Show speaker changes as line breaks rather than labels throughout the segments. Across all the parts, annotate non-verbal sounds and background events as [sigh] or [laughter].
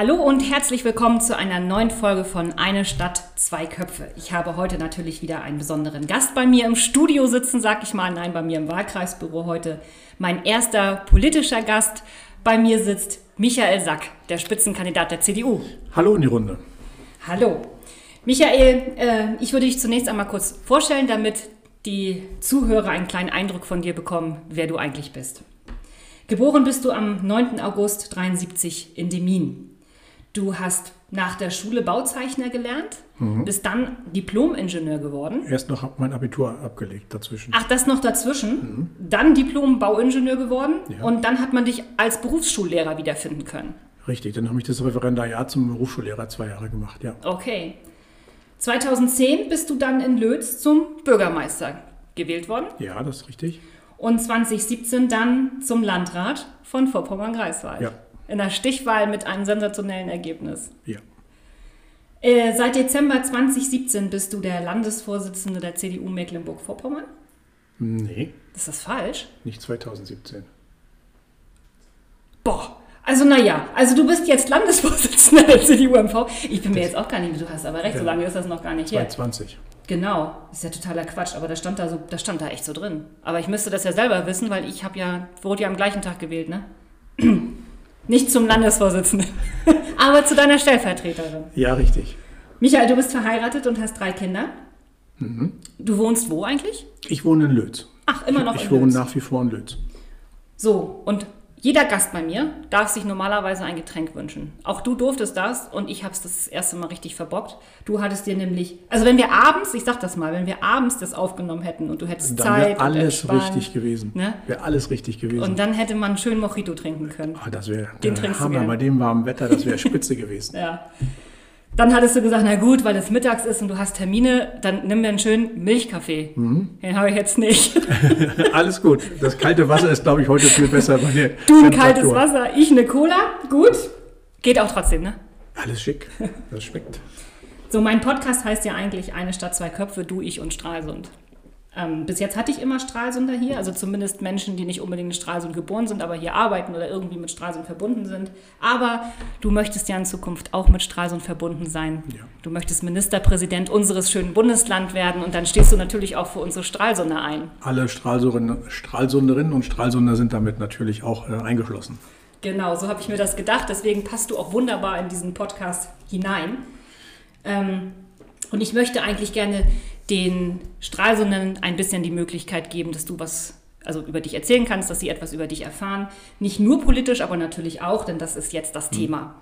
Hallo und herzlich willkommen zu einer neuen Folge von Eine Stadt, zwei Köpfe. Ich habe heute natürlich wieder einen besonderen Gast bei mir im Studio sitzen, sag ich mal. Nein, bei mir im Wahlkreisbüro heute mein erster politischer Gast. Bei mir sitzt Michael Sack, der Spitzenkandidat der CDU.
Hallo in die Runde.
Hallo. Michael, äh, ich würde dich zunächst einmal kurz vorstellen, damit die Zuhörer einen kleinen Eindruck von dir bekommen, wer du eigentlich bist. Geboren bist du am 9. August 73 in Demin. Du hast nach der Schule Bauzeichner gelernt, mhm. bist dann Diplom-Ingenieur geworden.
Erst noch mein Abitur abgelegt dazwischen.
Ach, das noch dazwischen? Mhm. Dann Diplom-Bauingenieur geworden ja. und dann hat man dich als Berufsschullehrer wiederfinden können.
Richtig, dann habe ich das Referendariat zum Berufsschullehrer zwei Jahre gemacht, ja.
Okay. 2010 bist du dann in Lötz zum Bürgermeister gewählt worden.
Ja, das ist richtig.
Und 2017 dann zum Landrat von Vorpommern-Greifswald. Ja in der Stichwahl mit einem sensationellen Ergebnis.
Ja.
Äh, seit Dezember 2017 bist du der Landesvorsitzende der CDU Mecklenburg-Vorpommern?
Nee.
Ist das falsch?
Nicht 2017.
Boah, also naja, also du bist jetzt Landesvorsitzender der CDU-MV. Ich bin mir jetzt auch gar nicht, du hast aber recht, ja. so lange ist das noch gar nicht
2020. her.
Genau, ist ja totaler Quatsch, aber das stand da so, das stand da echt so drin. Aber ich müsste das ja selber wissen, weil ich habe ja, wurde ja am gleichen Tag gewählt, ne? Nicht zum Landesvorsitzenden, [laughs] aber zu deiner Stellvertreterin.
Ja, richtig.
Michael, du bist verheiratet und hast drei Kinder. Mhm. Du wohnst wo eigentlich?
Ich wohne in Lötz.
Ach, immer noch
ich,
in
Ich wohne Lötz. nach wie vor in Lötz.
So, und jeder Gast bei mir darf sich normalerweise ein Getränk wünschen. Auch du durftest das und ich habe es das erste Mal richtig verbockt. Du hattest dir nämlich, also wenn wir abends, ich sag das mal, wenn wir abends das aufgenommen hätten und du hättest dann Zeit.
Wäre alles richtig gewesen. Ne? Wäre alles richtig gewesen.
Und dann hätte man schön Mojito trinken können.
Oh, das wäre der Hammer bei dem warmen Wetter, das wäre [laughs] spitze gewesen.
ja. Dann hattest du gesagt, na gut, weil es mittags ist und du hast Termine, dann nimm mir einen schönen Milchkaffee. Mhm. Den habe ich jetzt nicht. [laughs]
Alles gut. Das kalte Wasser ist, glaube ich, heute viel besser bei dir.
Du ein kaltes Wasser, ich eine Cola. Gut. Geht auch trotzdem, ne?
Alles schick. Das schmeckt.
So, mein Podcast heißt ja eigentlich Eine Stadt, zwei Köpfe, du, ich und Stralsund. Ähm, bis jetzt hatte ich immer Stralsunder hier, also zumindest Menschen, die nicht unbedingt in Stralsund geboren sind, aber hier arbeiten oder irgendwie mit Stralsund verbunden sind. Aber du möchtest ja in Zukunft auch mit Stralsund verbunden sein. Ja. Du möchtest Ministerpräsident unseres schönen Bundeslands werden und dann stehst du natürlich auch für unsere Stralsunder ein.
Alle Stralsunderinnen und Stralsunder sind damit natürlich auch äh, eingeschlossen.
Genau, so habe ich mir das gedacht. Deswegen passt du auch wunderbar in diesen Podcast hinein. Ähm, und ich möchte eigentlich gerne den Stralsundern ein bisschen die Möglichkeit geben, dass du was also über dich erzählen kannst, dass sie etwas über dich erfahren. Nicht nur politisch, aber natürlich auch, denn das ist jetzt das mhm. Thema.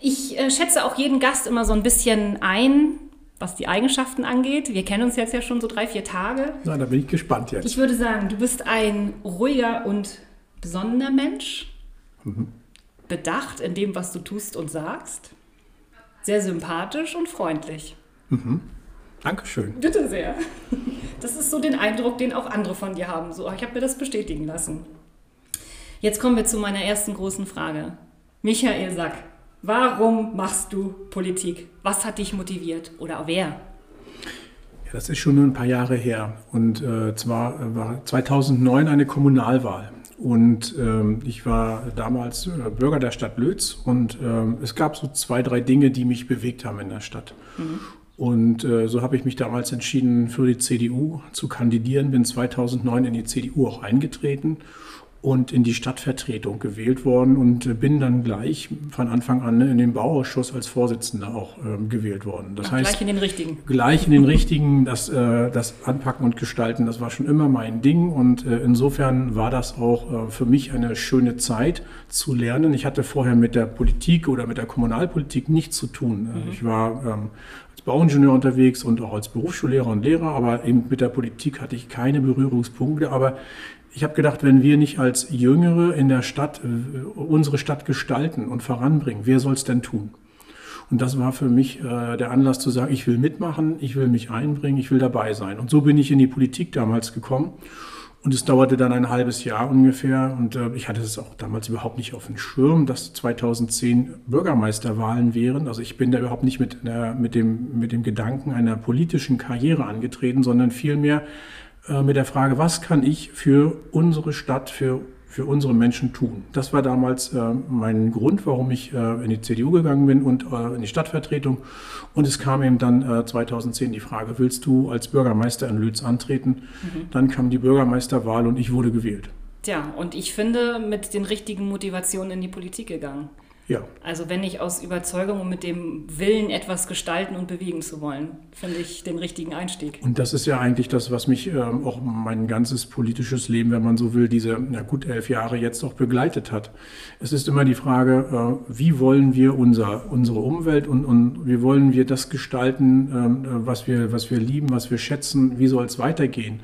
Ich äh, schätze auch jeden Gast immer so ein bisschen ein, was die Eigenschaften angeht. Wir kennen uns jetzt ja schon so drei, vier Tage.
Na, da bin ich gespannt jetzt.
Ich würde sagen, du bist ein ruhiger und besonnener Mensch, mhm. bedacht in dem, was du tust und sagst, sehr sympathisch und freundlich.
Mhm. Dankeschön.
Bitte sehr. Das ist so den Eindruck, den auch andere von dir haben. So, ich habe mir das bestätigen lassen. Jetzt kommen wir zu meiner ersten großen Frage. Michael Sack, warum machst du Politik? Was hat dich motiviert oder wer? Ja,
das ist schon ein paar Jahre her. Und äh, zwar äh, war 2009 eine Kommunalwahl. Und ähm, ich war damals äh, Bürger der Stadt Lötz und ähm, es gab so zwei, drei Dinge, die mich bewegt haben in der Stadt. Mhm. Und äh, so habe ich mich damals entschieden, für die CDU zu kandidieren, bin 2009 in die CDU auch eingetreten und in die Stadtvertretung gewählt worden und äh, bin dann gleich von Anfang an in den Bauausschuss als Vorsitzender auch ähm, gewählt worden.
Das Ach, heißt, gleich in den richtigen.
Gleich in den richtigen, das, äh, das Anpacken und Gestalten, das war schon immer mein Ding und äh, insofern war das auch äh, für mich eine schöne Zeit zu lernen. Ich hatte vorher mit der Politik oder mit der Kommunalpolitik nichts zu tun. Mhm. Ich war ähm, Bauingenieur unterwegs und auch als Berufsschullehrer und Lehrer, aber eben mit der Politik hatte ich keine Berührungspunkte. Aber ich habe gedacht, wenn wir nicht als Jüngere in der Stadt äh, unsere Stadt gestalten und voranbringen, wer soll es denn tun? Und das war für mich äh, der Anlass zu sagen, ich will mitmachen, ich will mich einbringen, ich will dabei sein. Und so bin ich in die Politik damals gekommen und es dauerte dann ein halbes Jahr ungefähr. Und äh, ich hatte es auch damals überhaupt nicht auf dem Schirm, dass 2010 Bürgermeisterwahlen wären. Also ich bin da überhaupt nicht mit, einer, mit, dem, mit dem Gedanken einer politischen Karriere angetreten, sondern vielmehr äh, mit der Frage, was kann ich für unsere Stadt, für für unsere Menschen tun. Das war damals äh, mein Grund, warum ich äh, in die CDU gegangen bin und äh, in die Stadtvertretung. Und es kam eben dann 2010 äh, die Frage, willst du als Bürgermeister in Lütz antreten? Mhm. Dann kam die Bürgermeisterwahl und ich wurde gewählt.
Tja, und ich finde, mit den richtigen Motivationen in die Politik gegangen. Ja. Also wenn ich aus Überzeugung und mit dem Willen etwas gestalten und bewegen zu wollen, finde ich den richtigen Einstieg.
Und das ist ja eigentlich das, was mich ähm, auch mein ganzes politisches Leben, wenn man so will, diese na gut elf Jahre jetzt auch begleitet hat. Es ist immer die Frage, äh, wie wollen wir unser, unsere Umwelt und, und wie wollen wir das gestalten, ähm, was, wir, was wir lieben, was wir schätzen, wie soll es weitergehen?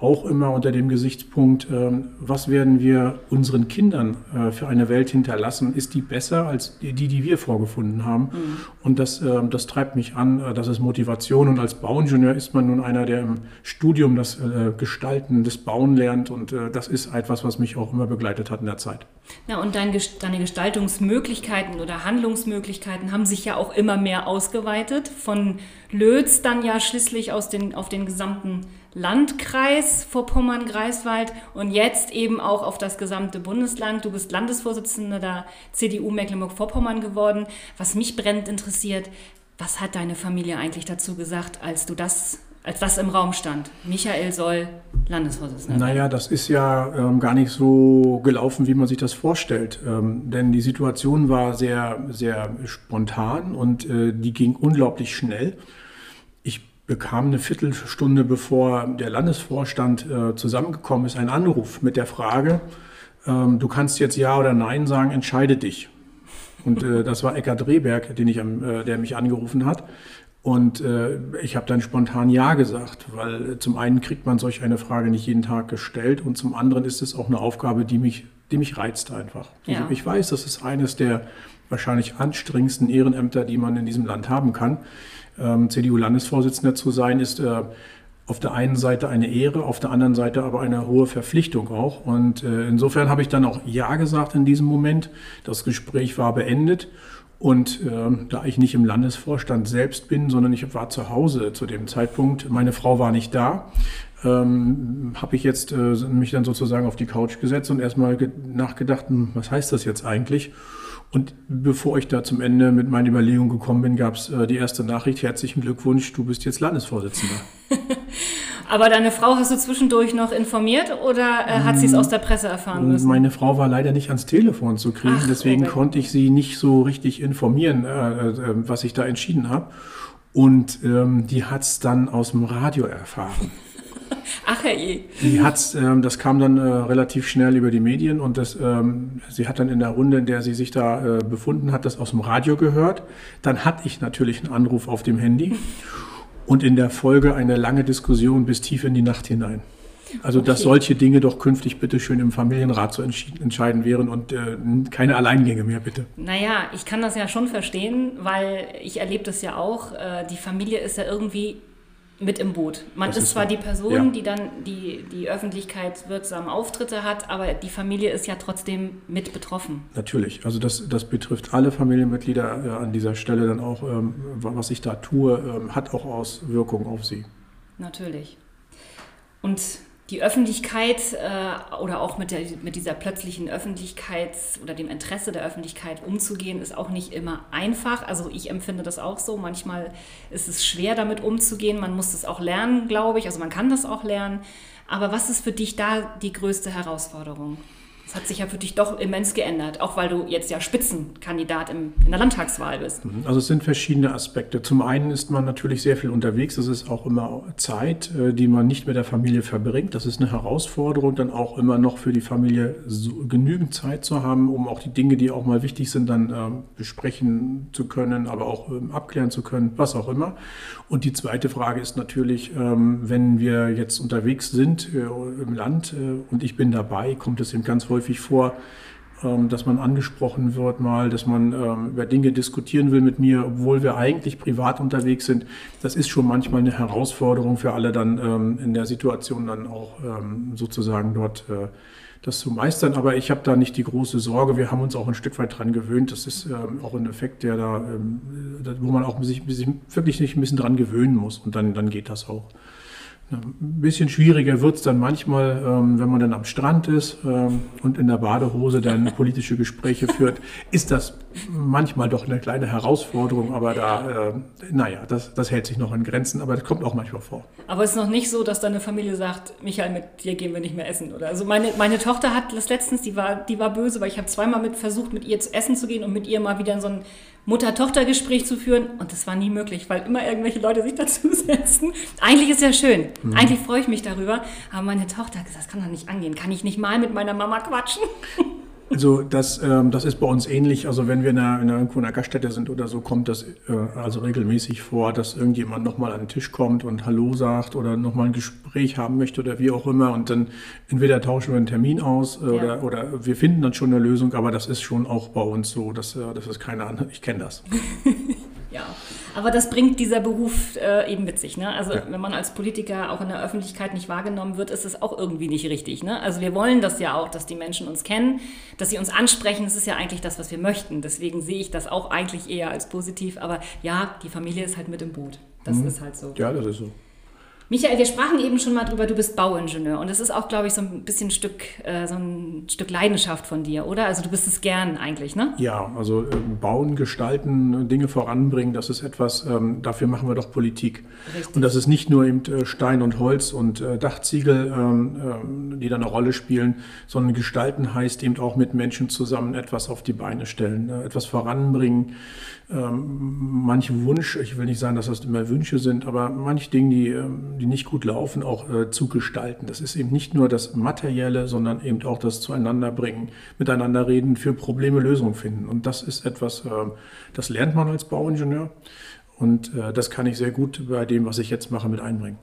Auch immer unter dem Gesichtspunkt, ähm, was werden wir unseren Kindern äh, für eine Welt hinterlassen? Ist die besser als die, die wir vorgefunden haben? Mhm. Und das, ähm, das treibt mich an, äh, das ist Motivation. Und als Bauingenieur ist man nun einer, der im Studium das äh, Gestalten, das Bauen lernt. Und das ist etwas, was mich auch immer begleitet hat in der Zeit.
Ja, und dein, deine Gestaltungsmöglichkeiten oder Handlungsmöglichkeiten haben sich ja auch immer mehr ausgeweitet. Von Lötz dann ja schließlich aus den, auf den gesamten Landkreis Vorpommern-Greifswald und jetzt eben auch auf das gesamte Bundesland. Du bist Landesvorsitzender der CDU Mecklenburg-Vorpommern geworden. Was mich brennend interessiert, was hat deine Familie eigentlich dazu gesagt, als du das als das im Raum stand. Michael Soll, Landesvorsitzender.
Naja, das ist ja ähm, gar nicht so gelaufen, wie man sich das vorstellt. Ähm, denn die Situation war sehr, sehr spontan und äh, die ging unglaublich schnell bekam eine Viertelstunde bevor der Landesvorstand äh, zusammengekommen ist, einen Anruf mit der Frage, ähm, du kannst jetzt Ja oder Nein sagen, entscheide dich. Und äh, das war Eckhard Rehberg, den ich, äh, der mich angerufen hat. Und äh, ich habe dann spontan Ja gesagt, weil äh, zum einen kriegt man solch eine Frage nicht jeden Tag gestellt und zum anderen ist es auch eine Aufgabe, die mich, die mich reizt einfach. Ja. Also ich weiß, das ist eines der wahrscheinlich anstrengendsten Ehrenämter, die man in diesem Land haben kann ähm, CDU-Landesvorsitzender zu sein, ist äh, auf der einen Seite eine Ehre, auf der anderen Seite aber eine hohe Verpflichtung auch. Und äh, insofern habe ich dann auch Ja gesagt in diesem Moment. Das Gespräch war beendet. Und äh, da ich nicht im Landesvorstand selbst bin, sondern ich war zu Hause zu dem Zeitpunkt, meine Frau war nicht da, ähm, habe ich jetzt äh, mich dann sozusagen auf die Couch gesetzt und erstmal nachgedacht, hm, was heißt das jetzt eigentlich? Und bevor ich da zum Ende mit meinen Überlegungen gekommen bin, gab es äh, die erste Nachricht, herzlichen Glückwunsch, du bist jetzt Landesvorsitzender. [laughs]
Aber deine Frau hast du zwischendurch noch informiert oder äh, hat sie es aus der Presse erfahren müssen?
Meine Frau war leider nicht ans Telefon zu kriegen, Ach, deswegen okay. konnte ich sie nicht so richtig informieren, äh, äh, was ich da entschieden habe. Und ähm, die hat es dann aus dem Radio erfahren. [laughs]
Ach herrje.
Die hat's, ähm, das kam dann äh, relativ schnell über die Medien und das, ähm, sie hat dann in der Runde, in der sie sich da äh, befunden hat, das aus dem Radio gehört. Dann hatte ich natürlich einen Anruf auf dem Handy und in der Folge eine lange Diskussion bis tief in die Nacht hinein. Also, okay. dass solche Dinge doch künftig bitte schön im Familienrat zu entscheiden wären und äh, keine Alleingänge mehr, bitte.
Naja, ich kann das ja schon verstehen, weil ich erlebe das ja auch. Äh, die Familie ist ja irgendwie mit im Boot. Man ist, ist, zwar so. die Person, ja. die dann die, die öffentlichkeitswirksamen Auftritte hat, aber die Familie ist ja trotzdem mit betroffen.
Natürlich, also das, das betrifft alle Familienmitglieder äh, an dieser Stelle dann auch, ähm, was ich da tue, ähm, hat auch Auswirkungen auf sie.
Natürlich. Und die Öffentlichkeit äh, oder auch mit, der, mit dieser plötzlichen Öffentlichkeit oder dem Interesse der Öffentlichkeit umzugehen, ist auch nicht immer einfach. Also ich empfinde das auch so. Manchmal ist es schwer, damit umzugehen. Man muss das auch lernen, glaube ich. Also man kann das auch lernen. Aber was ist für dich da die größte Herausforderung? Das hat sich ja für dich doch immens geändert, auch weil du jetzt ja Spitzenkandidat im, in der Landtagswahl bist.
Mhm. Also es sind verschiedene Aspekte. Zum einen ist man natürlich sehr viel unterwegs. Es ist auch immer Zeit, äh, die man nicht mit der Familie verbringt. Das ist eine Herausforderung, dann auch immer noch für die Familie so genügend Zeit zu haben, um auch die Dinge, die auch mal wichtig sind, dann ähm, besprechen zu können, aber auch ähm, abklären zu können, was auch immer. Und die zweite Frage ist natürlich, ähm, wenn wir jetzt unterwegs sind äh, im Land äh, und ich bin dabei, kommt es eben ganz häufig häufig vor, ähm, dass man angesprochen wird mal, dass man ähm, über Dinge diskutieren will mit mir, obwohl wir eigentlich privat unterwegs sind. Das ist schon manchmal eine Herausforderung für alle dann ähm, in der Situation dann auch sozusagen dort äh, das zu meistern. Aber ich habe da nicht die große Sorge. Wir haben uns auch ein Stück weit dran gewöhnt. Das ist auch ein Effekt, der da, wo man auch sich, sich wirklich nicht ein bisschen dran gewöhnen muss. Und dann, dann geht das auch. Ein bisschen schwieriger wird es dann manchmal, ähm, wenn man dann am Strand ist ähm, und in der Badehose dann politische Gespräche führt, ist das manchmal doch eine kleine Herausforderung, aber da, äh, naja, das, das hält sich noch in Grenzen, aber das kommt auch manchmal vor.
Aber es ist noch nicht so, dass deine Familie sagt, Michael, mit dir gehen wir nicht mehr essen, oder? Also meine, meine Tochter hat das letztens, die war, die war böse, weil ich habe zweimal mit versucht, mit ihr zu essen zu gehen und mit ihr mal wieder in so ein Mutter-Tochter-Gespräch zu führen und das war nie möglich, weil immer irgendwelche Leute sich dazusetzen. [laughs] Eigentlich ist ja schön. Mhm. Eigentlich freue ich mich darüber. Aber meine Tochter hat gesagt, das kann doch nicht angehen. Kann ich nicht mal mit meiner Mama quatschen? [laughs]
Also das, ähm, das ist bei uns ähnlich. Also wenn wir in einer, in einer Gaststätte sind oder so, kommt das äh, also regelmäßig vor, dass irgendjemand nochmal an den Tisch kommt und Hallo sagt oder nochmal ein Gespräch haben möchte oder wie auch immer. Und dann entweder tauschen wir einen Termin aus äh, ja. oder, oder wir finden dann schon eine Lösung. Aber das ist schon auch bei uns so. Dass, äh, das ist keine andere. Ich kenne das. [laughs]
ja. Aber das bringt dieser Beruf äh, eben mit sich. Ne? Also ja. wenn man als Politiker auch in der Öffentlichkeit nicht wahrgenommen wird, ist es auch irgendwie nicht richtig. Ne? Also wir wollen das ja auch, dass die Menschen uns kennen, dass sie uns ansprechen. Das ist ja eigentlich das, was wir möchten. Deswegen sehe ich das auch eigentlich eher als positiv. Aber ja, die Familie ist halt mit im Boot. Das mhm. ist halt so.
Ja, das ist so.
Michael, wir sprachen eben schon mal drüber, du bist Bauingenieur und das ist auch, glaube ich, so ein bisschen ein Stück, äh, so ein Stück Leidenschaft von dir, oder? Also du bist es gern eigentlich, ne?
Ja, also äh, bauen, gestalten, Dinge voranbringen, das ist etwas, ähm, dafür machen wir doch Politik. Richtig. Und das ist nicht nur eben äh, Stein und Holz und äh, Dachziegel, ähm, ähm, die da eine Rolle spielen, sondern gestalten heißt eben auch mit Menschen zusammen etwas auf die Beine stellen, etwas voranbringen ähm, manch Wunsch, ich will nicht sagen, dass das immer Wünsche sind, aber manche Dinge, die, ähm, die nicht gut laufen, auch äh, zu gestalten. Das ist eben nicht nur das Materielle, sondern eben auch das Zueinanderbringen, miteinander reden, für Probleme Lösungen finden. Und das ist etwas, äh, das lernt man als Bauingenieur. Und äh, das kann ich sehr gut bei dem, was ich jetzt mache, mit einbringen.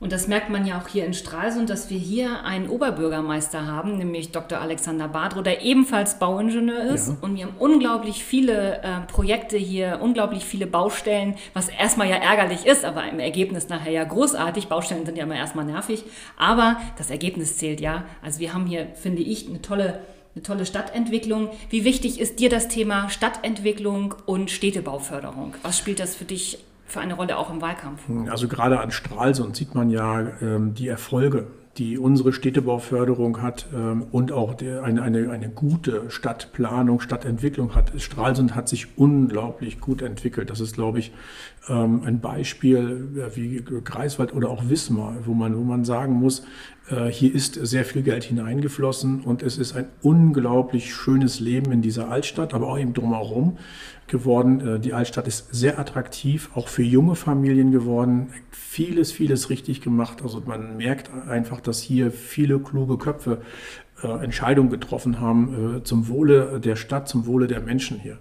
Und das merkt man ja auch hier in Stralsund, dass wir hier einen Oberbürgermeister haben, nämlich Dr. Alexander Badro, der ebenfalls Bauingenieur ist. Ja. Und wir haben unglaublich viele äh, Projekte hier, unglaublich viele Baustellen, was erstmal ja ärgerlich ist, aber im Ergebnis nachher ja großartig. Baustellen sind ja immer erstmal nervig, aber das Ergebnis zählt ja. Also wir haben hier, finde ich, eine tolle eine tolle Stadtentwicklung. Wie wichtig ist dir das Thema Stadtentwicklung und Städtebauförderung? Was spielt das für dich für eine Rolle auch im Wahlkampf?
Also gerade an Stralsund sieht man ja ähm, die Erfolge, die unsere Städtebauförderung hat ähm, und auch der, eine, eine, eine gute Stadtplanung, Stadtentwicklung hat. Stralsund hat sich unglaublich gut entwickelt. Das ist, glaube ich, ähm, ein Beispiel äh, wie Greifswald oder auch Wismar, wo man, wo man sagen muss, äh, hier ist sehr viel Geld hineingeflossen und es ist ein unglaublich schönes Leben in dieser Altstadt, aber auch eben drumherum geworden. Äh, die Altstadt ist sehr attraktiv, auch für junge Familien geworden. Vieles, vieles richtig gemacht. Also man merkt einfach, dass hier viele kluge Köpfe äh, Entscheidungen getroffen haben äh, zum Wohle der Stadt, zum Wohle der Menschen hier.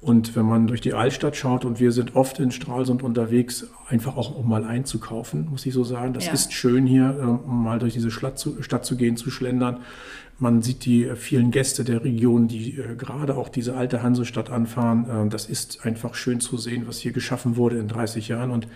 Und wenn man durch die Altstadt schaut, und wir sind oft in Stralsund unterwegs, einfach auch um mal einzukaufen, muss ich so sagen. Das ja. ist schön hier, um mal durch diese Stadt zu, Stadt zu gehen, zu schlendern. Man sieht die vielen Gäste der Region, die äh, gerade auch diese alte Hansestadt anfahren. Äh, das ist einfach schön zu sehen, was hier geschaffen wurde in 30 Jahren. Und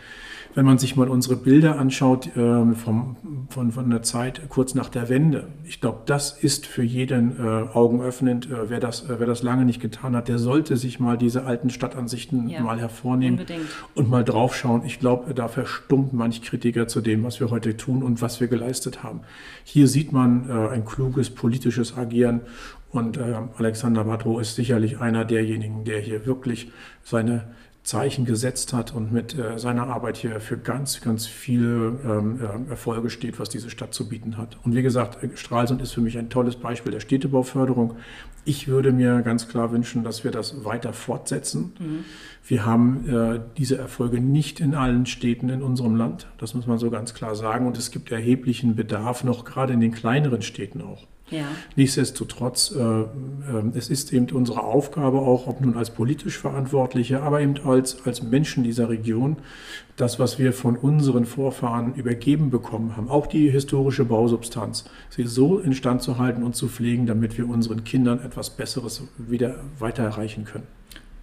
wenn man sich mal unsere Bilder anschaut äh, vom, von, von der Zeit kurz nach der Wende, ich glaube, das ist für jeden äh, augenöffnend. Äh, wer, das, wer das lange nicht getan hat, der sollte sich mal diese alten Stadtansichten ja, mal hervornehmen unbedingt. und mal draufschauen. Ich glaube, da verstummt manch Kritiker zu dem, was wir heute tun und was wir geleistet haben. Hier sieht man ein kluges politisches Agieren und äh, Alexander Badro ist sicherlich einer derjenigen, der hier wirklich seine Zeichen gesetzt hat und mit äh, seiner Arbeit hier für ganz, ganz viele ähm, äh, Erfolge steht, was diese Stadt zu bieten hat. Und wie gesagt, Stralsund ist für mich ein tolles Beispiel der Städtebauförderung. Ich würde mir ganz klar wünschen, dass wir das weiter fortsetzen. Mhm. Wir haben äh, diese Erfolge nicht in allen Städten in unserem Land. Das muss man so ganz klar sagen. Und es gibt erheblichen Bedarf noch gerade in den kleineren Städten auch. Ja. Nichtsdestotrotz, äh, äh, es ist eben unsere Aufgabe auch, ob nun als politisch Verantwortliche, aber eben als, als Menschen dieser Region, das, was wir von unseren Vorfahren übergeben bekommen haben, auch die historische Bausubstanz, sie so instand zu halten und zu pflegen, damit wir unseren Kindern etwas Besseres wieder weiter erreichen können.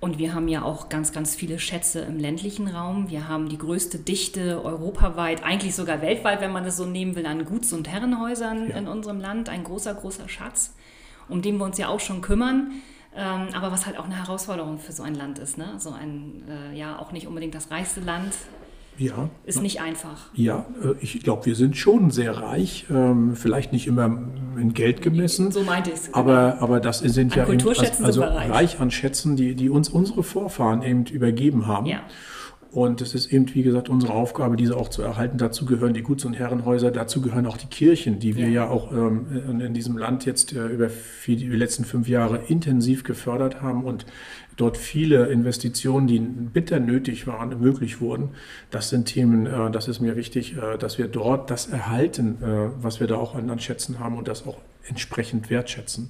Und wir haben ja auch ganz, ganz viele Schätze im ländlichen Raum. Wir haben die größte Dichte europaweit, eigentlich sogar weltweit, wenn man das so nehmen will, an Guts- und Herrenhäusern ja. in unserem Land. Ein großer, großer Schatz, um den wir uns ja auch schon kümmern. Ähm, aber was halt auch eine Herausforderung für so ein Land ist. Ne? So ein, äh, ja, auch nicht unbedingt das reichste Land
Ja.
Ist nicht einfach.
Ja, äh, ich glaube, wir sind schon sehr reich, ähm, vielleicht nicht immer in Geld gemessen.
So meinte ich es.
Aber, aber das sind
An
ja eben,
Kulturschätzen
also
sind wir reich.
reich an Schätzen, die, die uns unsere Vorfahren eben übergeben haben.
Ja.
Und es ist eben, wie gesagt, unsere Aufgabe, diese auch zu erhalten. Dazu gehören die Guts- und Herrenhäuser, dazu gehören auch die Kirchen, die wir
Ja.
ja, auch ähm, in, diesem Land jetzt äh, über die letzten fünf Jahre intensiv gefördert haben und dort viele Investitionen, die bitter nötig waren, möglich wurden. Das sind Themen, äh, das ist mir wichtig, äh, dass wir dort das erhalten, äh, was wir da auch an, Schätzen haben und das auch entsprechend wertschätzen.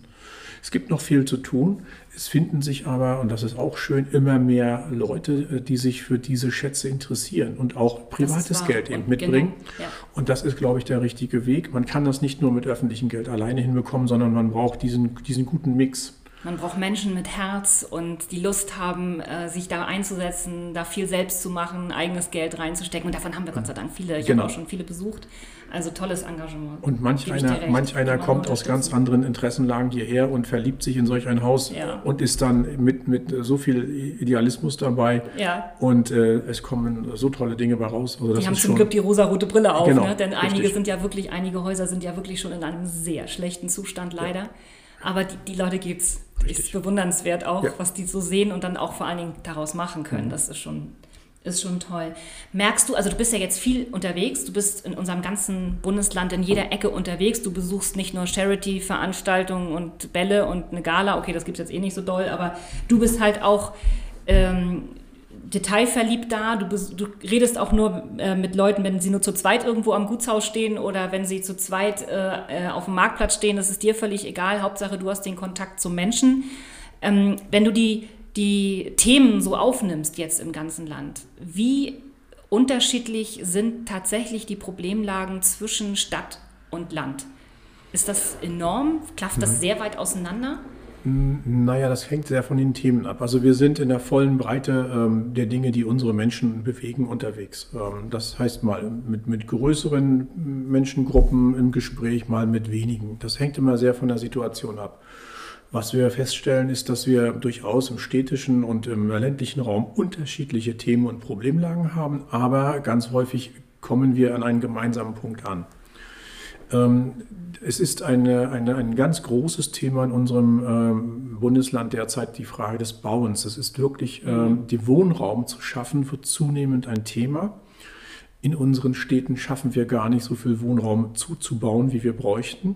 Es gibt noch viel zu tun. Es finden sich aber, und das ist auch schön, immer mehr Leute, die sich für diese Schätze interessieren und auch privates. Geld eben mitbringen.
genau, ja.
Und das ist, glaube ich, der richtige Weg. Man kann das nicht nur mit öffentlichem Geld alleine hinbekommen, sondern man braucht diesen, diesen guten Mix.
Man braucht Menschen mit Herz und die Lust haben, äh, sich da einzusetzen, da viel selbst zu machen, eigenes Geld reinzustecken. Und davon haben wir Gott sei Dank viele. Ich
Genau.
habe auch schon viele besucht. Also tolles Engagement.
Und manch einer,
recht.
manch einer
man
kommt aus ganz anderen Interessenlagen hierher und verliebt sich in solch ein Haus
Ja.
und ist dann mit, mit so viel Idealismus dabei.
Ja.
Und äh, es kommen so tolle Dinge bei raus. Also
Die haben zum
schon,
Glück die rosarote Brille auf,
Genau,
ne? denn einige
richtig.
sind ja wirklich, einige Häuser sind ja wirklich schon in einem sehr schlechten Zustand leider. Aber die, die Leute gibt's.
Richtig.
Ist bewundernswert auch,
Ja. Mhm.
was die so sehen und dann auch vor allen Dingen daraus machen können. Das ist schon, ist schon toll. Merkst du, also du bist ja jetzt viel unterwegs, du bist in unserem ganzen Bundesland in jeder Ecke unterwegs. Du besuchst nicht nur Charity-Veranstaltungen und Bälle und eine Gala, okay, das gibt's jetzt eh nicht so doll, aber du bist halt auch ähm, detailverliebt da. Du, du redest auch nur äh, mit Leuten, wenn sie nur zu zweit irgendwo am Gutshaus stehen oder wenn sie zu zweit äh, äh, auf dem Marktplatz stehen. Das ist dir völlig egal. Hauptsache, du hast den Kontakt zum Menschen. Ähm, wenn du die, die Themen so aufnimmst jetzt im ganzen Land, wie unterschiedlich sind tatsächlich die Problemlagen zwischen Stadt und Land? Ist das enorm? Klafft das sehr weit auseinander?
Naja, das hängt sehr von den Themen ab. Also wir sind in der vollen Breite ähm, der Dinge, die unsere Menschen bewegen, unterwegs. Ähm, das heißt mal mit, mit größeren Menschengruppen im Gespräch, mal mit wenigen. Das hängt immer sehr von der Situation ab. Was wir feststellen, ist, dass wir durchaus im städtischen und im ländlichen Raum unterschiedliche Themen und Problemlagen haben, aber ganz häufig kommen wir an einen gemeinsamen Punkt an. Ähm, es ist eine, eine, ein ganz großes Thema in unserem ähm, Bundesland derzeit die Frage des Bauens. Es ist wirklich, ähm, die Wohnraum zu schaffen, wird zunehmend ein Thema. In unseren Städten schaffen wir gar nicht so viel Wohnraum zuzubauen, wie wir bräuchten.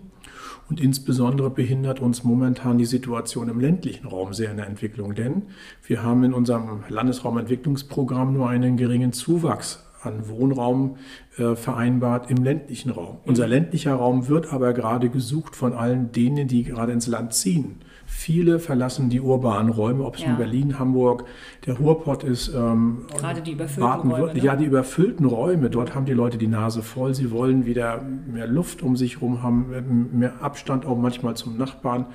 Und insbesondere behindert uns momentan die Situation im ländlichen Raum sehr in der Entwicklung, denn wir haben in unserem Landesraumentwicklungsprogramm nur einen geringen Zuwachs an Wohnraum äh, vereinbart im ländlichen Raum. Unser ländlicher Raum wird aber gerade gesucht von allen denen, die gerade ins Land ziehen. Viele verlassen die urbanen Räume, ob es
Ja.
in Berlin, Hamburg, der Ruhrpott ist. Ähm,
Gerade die überfüllten Räume, ne?
Ja, die überfüllten Räume. Dort haben die Leute die Nase voll. Sie wollen wieder mehr Luft um sich herum haben, mehr Abstand auch manchmal zum Nachbarn.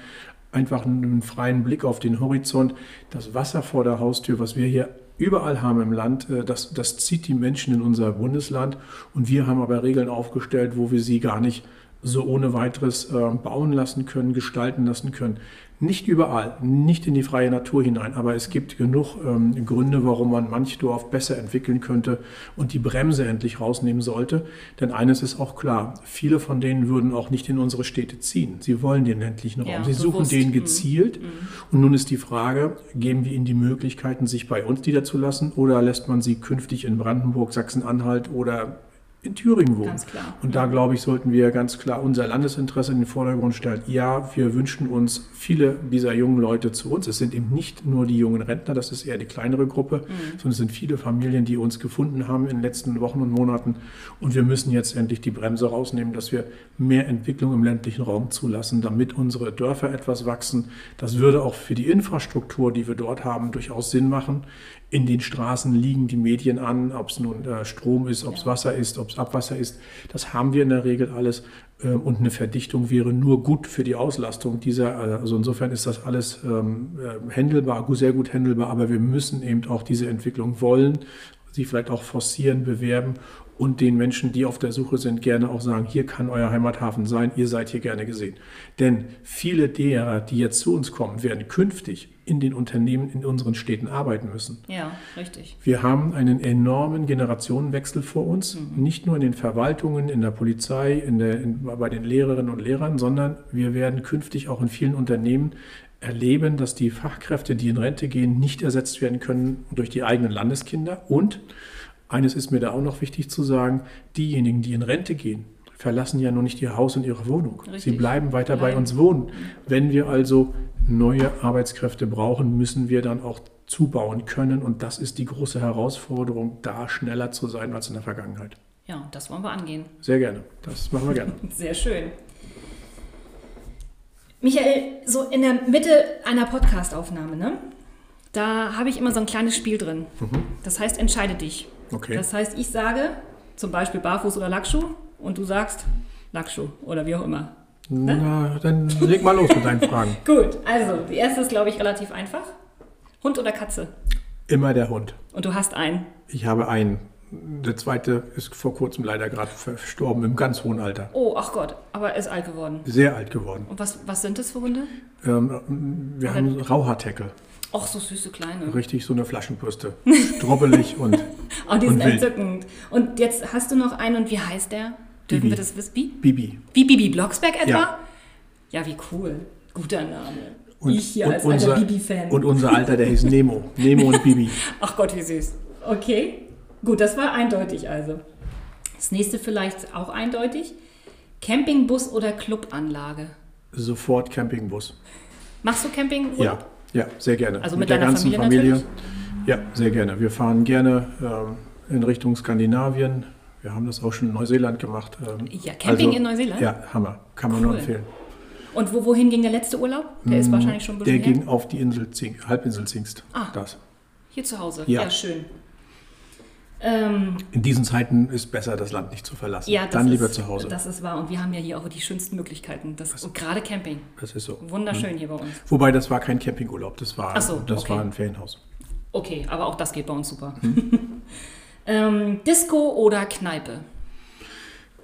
Einfach einen freien Blick auf den Horizont. Das Wasser vor der Haustür, was wir hier überall haben im Land, äh, das, das zieht die Menschen in unser Bundesland. Und wir haben aber Regeln aufgestellt, wo wir sie gar nicht so ohne weiteres äh, bauen lassen können, gestalten lassen können. Nicht überall, nicht in die freie Natur hinein, aber es gibt genug ähm, Gründe, warum man manch Dorf besser entwickeln könnte und die Bremse endlich rausnehmen sollte. Denn eines ist auch klar, viele von denen würden auch nicht in unsere Städte ziehen. Sie wollen den ländlichen Raum.
Ja,
Sie suchen
bewusst.
den
Mhm.
gezielt. Und nun ist die Frage, geben wir ihnen die Möglichkeiten, sich bei uns niederzulassen oder lässt man sie künftig in Brandenburg, Sachsen-Anhalt oder in Thüringen wohnen?
Ganz klar.
Und da, glaube ich, sollten wir ganz klar unser Landesinteresse in den Vordergrund stellen. Ja, wir wünschen uns viele dieser jungen Leute zu uns. Es sind eben nicht nur die jungen Rentner, das ist eher die kleinere Gruppe, sondern es sind viele Familien, die uns gefunden haben in den letzten Wochen und Monaten. Und wir müssen jetzt endlich die Bremse rausnehmen, dass wir mehr Entwicklung im ländlichen Raum zulassen, damit unsere Dörfer etwas wachsen. Das würde auch für die Infrastruktur, die wir dort haben, durchaus Sinn machen. In den Straßen liegen die Medien an, ob es nun äh, Strom ist, ob es Wasser ist, ob es Abwasser ist. Das haben wir in der Regel alles. Ähm, und eine Verdichtung wäre nur gut für die Auslastung dieser. äh, Also insofern ist das alles ähm, äh, händelbar, sehr gut händelbar. Aber wir müssen eben auch diese Entwicklung wollen, sie vielleicht auch forcieren, bewerben und den Menschen, die auf der Suche sind, gerne auch sagen, hier kann euer Heimathafen sein, ihr seid hier gerne gesehen. Denn viele derer, die jetzt zu uns kommen, werden künftig in den Unternehmen in unseren Städten arbeiten müssen.
Ja, richtig.
Wir haben einen enormen Generationenwechsel vor uns, nicht nur in den Verwaltungen, in der Polizei, in der, in, bei den Lehrerinnen und Lehrern, sondern wir werden künftig auch in vielen Unternehmen erleben, dass die Fachkräfte, die in Rente gehen, nicht ersetzt werden können durch die eigenen Landeskinder. Und eines ist mir da auch noch wichtig zu sagen, diejenigen, die in Rente gehen, verlassen ja nur nicht ihr Haus und ihre Wohnung. Sie
Richtig.
bleiben weiter bei
Bleiben.
uns wohnen. Wenn wir also neue Arbeitskräfte brauchen, müssen wir dann auch zubauen können. Und das ist die große Herausforderung, da schneller zu sein als in der Vergangenheit.
Ja, das wollen wir angehen.
Sehr gerne. Das machen wir gerne. [laughs]
Sehr schön. Michael, so in der Mitte einer Podcastaufnahme, ne? Da habe ich immer so ein kleines Spiel drin. Das heißt, entscheide dich.
Okay.
Das heißt, ich sage zum Beispiel Barfuß oder Lackschuh und du sagst Lackschuh oder wie auch immer.
Na, dann leg mal los mit deinen Fragen. [laughs]
Gut, also die erste ist, glaube ich, relativ einfach. Hund oder Katze?
Immer der Hund.
Und du hast einen.
Ich habe einen. Der zweite ist vor kurzem leider gerade verstorben, im ganz hohen Alter.
Oh, ach Gott, aber er ist alt geworden.
Sehr alt geworden.
Und was, was sind das für Hunde?
Ähm, wir haben Rauhaarteckel.
Ach, so süße kleine.
Richtig so eine Flaschenbürste. Strobbelig [laughs] und
Oh, die sind
Und wild.
entzückend. Und jetzt hast du noch einen und wie heißt der? Dürfen
Bibi.
wir das wissen? Wie?
Bibi.
Wie Bibi Blocksberg etwa?
Ja.
Ja, wie cool. Guter Name.
Und,
ich hier
und
als
unser,
alter Bibi-Fan.
Und unser Alter, der hieß Nemo. Nemo und Bibi. [laughs]
Ach Gott, wie süß. Okay, gut, das war eindeutig also. Das nächste vielleicht auch eindeutig. Campingbus oder Clubanlage?
Sofort Campingbus.
Machst du Camping?
Ja, ja, sehr gerne.
Also mit deiner Familie natürlich?
Ja, sehr gerne. Wir fahren gerne ähm, in Richtung Skandinavien. Wir haben das auch schon in Neuseeland gemacht. Ähm,
Ja, Camping in Neuseeland?
Ja, Hammer. Kann man nur
Cool.
empfehlen.
Und wo, wohin ging der letzte Urlaub? Der ist wahrscheinlich schon
Mm, Der
her.
ging auf die Insel Zing, Halbinsel Zingst.
Ah.
Das.
Hier zu Hause.
Ja.
Ja, schön. Ähm,
In diesen Zeiten ist besser, das Land nicht zu verlassen.
ja, das
Dann
ist,
lieber zu Hause.
Das ist wahr. Und wir haben ja hier auch die schönsten Möglichkeiten. Das, und gerade Camping.
Das ist so.
Wunderschön hier bei uns.
Wobei, das war kein Campingurlaub. Das war,
so,
das
okay.
war ein Ferienhaus.
Okay, aber auch das geht bei uns super.
Hm. [laughs]
ähm, Disco oder Kneipe?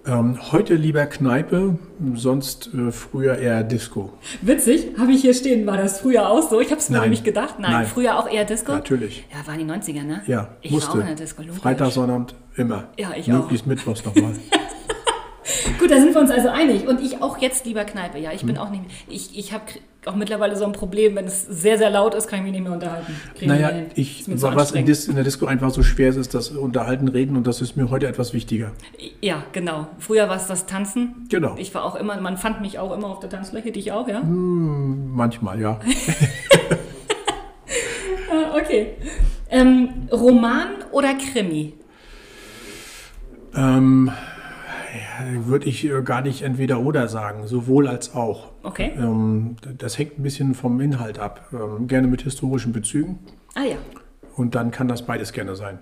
Ähm, heute lieber Kneipe, sonst äh, früher eher Disco.
Witzig, habe ich hier stehen. War das früher auch so? Ich habe es mir nämlich gedacht. Nein,
Nein.
früher auch eher Disco?
Natürlich.
Ja, waren die 90er, ne?
Ja,
Ich
musste.
war auch in der Disco. logisch.
Freitag, Sonnabend, immer.
Ja, ich
Möglichst mittwochs nochmal. [laughs]
Gut, da sind wir uns also einig. Und ich auch jetzt lieber Kneipe. Ja, ich
Hm.
bin auch nicht. Ich, ich habe auch mittlerweile so ein Problem, wenn es sehr, sehr laut ist, kann ich mich nicht mehr unterhalten. Krieg
naja, ich, was in. Dis, in der Disco einfach so schwer ist, ist das Unterhalten, Reden und das ist mir heute etwas wichtiger.
Ja, genau. Früher war es das Tanzen.
Genau.
Ich war auch immer, man fand mich auch immer auf der Tanzfläche, dich auch, ja?
Manchmal, ja. [laughs]
Ah, okay. Ähm, Roman oder Krimi?
ähm, Würde ich äh, gar nicht entweder oder sagen, sowohl als auch.
Okay.
Ähm, das hängt ein bisschen vom Inhalt ab. Ähm, gerne mit historischen Bezügen
Ah ja.
und dann kann das beides gerne sein.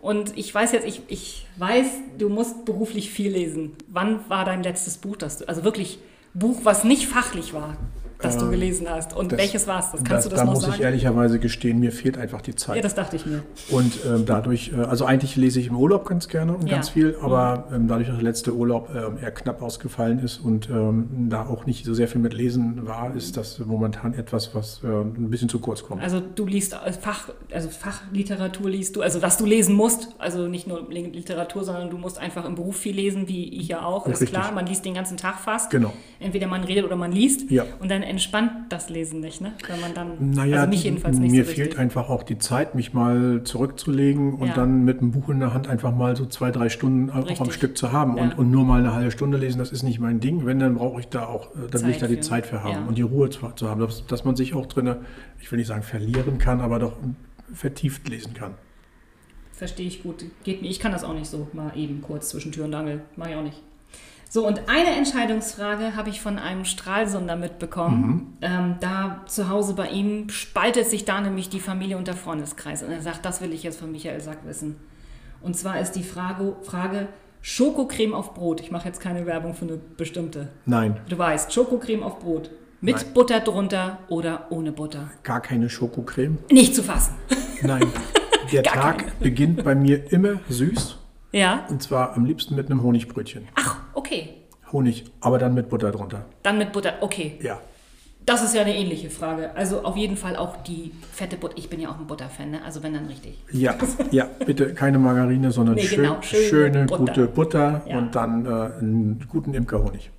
Und ich weiß jetzt, ich, ich weiß, du musst beruflich viel lesen. Wann war dein letztes Buch, das du, also wirklich Buch, was nicht fachlich war, das du gelesen hast? Und
Das-
welches war es? Das kannst du das
da
noch
muss
sagen?
ich ehrlicherweise gestehen, mir fehlt einfach die Zeit.
ja, das dachte ich mir.
Und ähm, dadurch, äh, also eigentlich lese ich im Urlaub ganz gerne und
Ja.
ganz viel, aber ähm, dadurch, dass der letzte Urlaub ähm, eher knapp ausgefallen ist und ähm, da auch nicht so sehr viel mit Lesen war, ist das momentan etwas, was äh, ein bisschen zu kurz kommt.
Also du liest äh, Fach, also Fachliteratur liest du, also was du lesen musst, also nicht nur Literatur, sondern du musst einfach im Beruf viel lesen, wie ich ja auch, ist
Richtig.
klar, man liest den ganzen Tag fast.
Genau.
Entweder man redet oder man liest
Ja.
und dann entspannt das Lesen nicht, ne? Wenn man dann,
Naja,
also mich jedenfalls nicht
mir
so
fehlt
richtig.
einfach auch die Zeit, mich mal zurückzulegen und
Ja.
dann mit einem Buch in der Hand einfach mal so zwei, drei Stunden auch am
Richtig.
Stück zu haben.
Ja.
Und, und nur mal eine halbe Stunde lesen, das ist nicht mein Ding. Wenn, dann brauche ich da auch, äh, dann will ich
Zeit
da die
für.
Zeit für haben
Ja.
und die Ruhe zu, zu haben, dass, dass man sich auch drin, ich will nicht sagen verlieren kann, aber doch vertieft lesen kann.
Verstehe ich gut. Geht mir. Ich kann das auch nicht so mal eben kurz zwischen Tür und Angel. Mach ich auch nicht. So, und eine Entscheidungsfrage habe ich von einem Stralsunder mitbekommen. Ähm, da zu Hause bei ihm spaltet sich da nämlich die Familie und der Freundeskreis. Und er sagt, das will ich jetzt von Michael Sack wissen. Und zwar ist die Frage, Frage Schokocreme auf Brot. Ich mache jetzt keine Werbung für eine bestimmte.
Nein,
Du weißt, Schokocreme auf Brot. Mit
Nein.
Butter drunter oder ohne Butter.
gar keine Schokocreme.
Nicht zu fassen.
Nein, [laughs] der Tag beginnt bei mir immer süß
Ja.
Und zwar am liebsten mit einem Honigbrötchen.
Ach, okay.
Honig, aber dann mit Butter drunter.
Dann mit Butter. Okay.
Ja.
Das ist ja eine ähnliche Frage. Also auf jeden Fall auch die fette Butter. Ich bin ja auch ein Butterfan, ne? Also wenn dann richtig.
Ja, [laughs] ja, bitte keine Margarine, sondern
Nee,
schön,
genau, schöne
schöne,
Butter.
gute Butter
Ja.
und dann äh, einen guten Imkerhonig.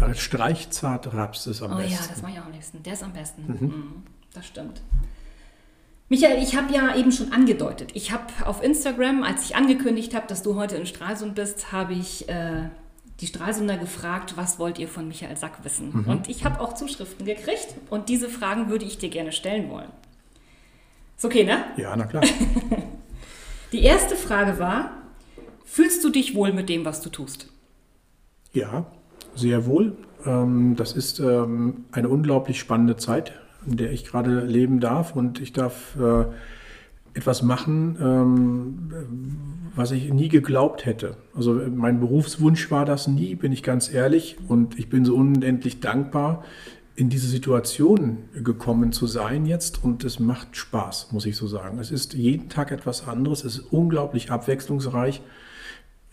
Als Streichzart Raps ist am
Oh
besten.
ja, das mache ich auch am liebsten. Der ist am besten. Mhm. Das stimmt. Michael, ich habe ja eben schon angedeutet. Ich habe auf Instagram, als ich angekündigt habe, dass du heute in Stralsund bist, habe ich äh, die Stralsunder gefragt, was wollt ihr von Michael Sack wissen? Und ich habe auch Zuschriften gekriegt und diese Fragen würde ich dir gerne stellen wollen. Ist okay, ne?
Ja, na klar. [laughs]
Die erste Frage war, fühlst du dich wohl mit dem, was du tust?
Ja, sehr wohl. Ähm, das ist ähm, eine unglaublich spannende Zeit, in der ich gerade leben darf und ich darf äh, etwas machen, ähm, was ich nie geglaubt hätte. Also äh, mein Berufswunsch war das nie, bin ich ganz ehrlich. Und ich bin so unendlich dankbar, in diese Situation gekommen zu sein jetzt. Und es macht Spaß, muss ich so sagen. Es ist jeden Tag etwas anderes. Es ist unglaublich abwechslungsreich.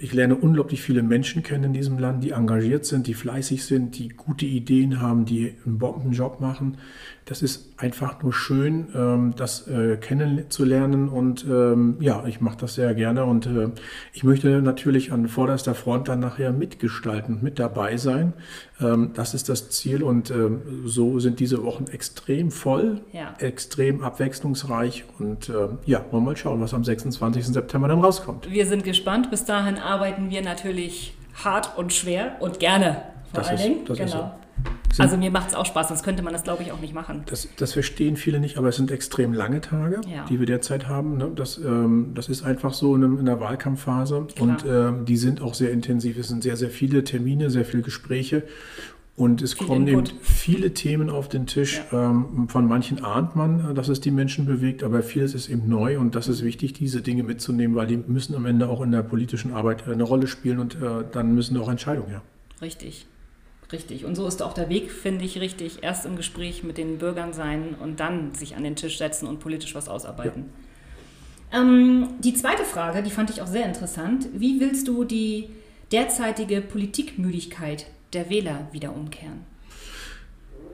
Ich lerne unglaublich viele Menschen kennen in diesem Land, die engagiert sind, die fleißig sind, die gute Ideen haben, die einen Bombenjob machen. Das ist einfach nur schön, ähm, das äh, kennenzulernen und ähm, ja, ich mache das sehr gerne und äh, ich möchte natürlich an vorderster Front dann nachher mitgestalten, mit dabei sein. Ähm, das ist das Ziel und ähm, so sind diese Wochen extrem voll,
Ja.
extrem abwechslungsreich und ähm, ja, wollen wir mal schauen, was am 26. September dann rauskommt.
Wir sind gespannt. Bis dahin arbeiten wir natürlich hart und schwer und gerne. Vor
Das
allen
ist-
Dingen.
das ist
genau.
Sind-
Also mir macht es auch Spaß, sonst könnte man das, glaube ich, auch nicht machen.
Das, das verstehen viele nicht, aber es sind extrem lange Tage,
Ja.
die wir derzeit haben. Ne? Das, ähm, das ist einfach so in, in der Wahlkampfphase
Klar.
und ähm, die sind auch sehr intensiv. Es sind sehr, sehr viele Termine, sehr viele Gespräche und es
Viel
kommen
Input.
eben viele Themen auf den Tisch. Ähm, von manchen ahnt man, äh, dass es die Menschen bewegt, aber vieles ist eben neu und das ist wichtig, diese Dinge mitzunehmen, weil die müssen am Ende auch in der politischen Arbeit äh, eine Rolle spielen und äh, dann müssen auch Entscheidungen her.
Richtig. Richtig. Und so ist auch der Weg, finde ich, richtig. Erst im Gespräch mit den Bürgern sein und dann sich an den Tisch setzen und politisch was ausarbeiten. Ähm, die zweite Frage, die fand ich auch sehr interessant. Wie willst du die derzeitige Politikmüdigkeit der Wähler wieder umkehren?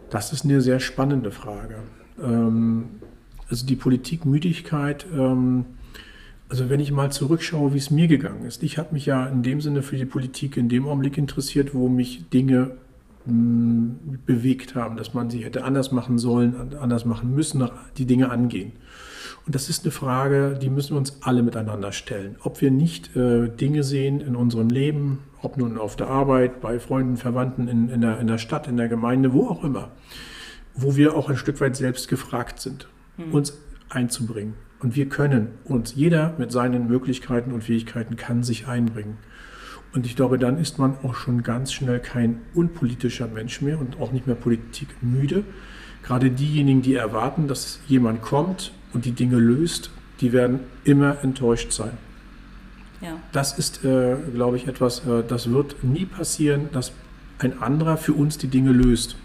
Das ist eine sehr spannende Frage. Ähm, also die Politikmüdigkeit, ähm, also wenn ich mal zurückschaue, wie es mir gegangen ist. Ich habe mich ja in dem Sinne für die Politik in dem Augenblick interessiert, wo mich Dinge bewegt haben, dass man sie hätte anders machen sollen, anders machen müssen, die Dinge angehen. Und das ist eine Frage, die müssen wir uns alle miteinander stellen. Ob wir nicht äh, Dinge sehen in unserem Leben, ob nun auf der Arbeit, bei Freunden, Verwandten, in, in, der, in der Stadt, in der Gemeinde, wo auch immer, wo wir auch ein Stück weit selbst gefragt sind, uns einzubringen. Und wir können uns, jeder mit seinen Möglichkeiten und Fähigkeiten kann sich einbringen. Und ich glaube, dann ist man auch schon ganz schnell kein unpolitischer Mensch mehr und auch nicht mehr politikmüde. Gerade diejenigen, die erwarten, dass jemand kommt und die Dinge löst, die werden immer enttäuscht sein.
Ja.
Das ist, äh, glaube ich, etwas, äh, das wird nie passieren, dass ein anderer für uns die Dinge löst.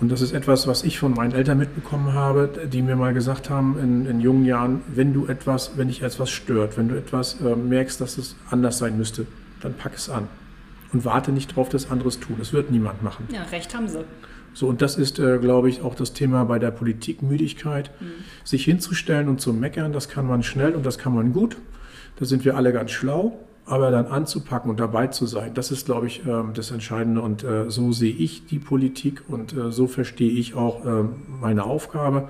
Und das ist etwas, was ich von meinen Eltern mitbekommen habe, die mir mal gesagt haben in, in jungen Jahren, wenn du etwas, wenn dich etwas stört, wenn du etwas äh, merkst, dass es anders sein müsste, dann pack es an. Und warte nicht drauf, dass anderes tun. Das wird niemand machen.
ja, recht haben sie.
So, und das ist, äh, glaube ich, auch das Thema bei der Politikmüdigkeit. Sich hinzustellen und zu meckern, das kann man schnell und das kann man gut. Da sind wir alle ganz schlau. Aber dann anzupacken und dabei zu sein, das ist, glaube ich, ähm, das Entscheidende. Und äh, so sehe ich die Politik und äh, so verstehe ich auch ähm, meine Aufgabe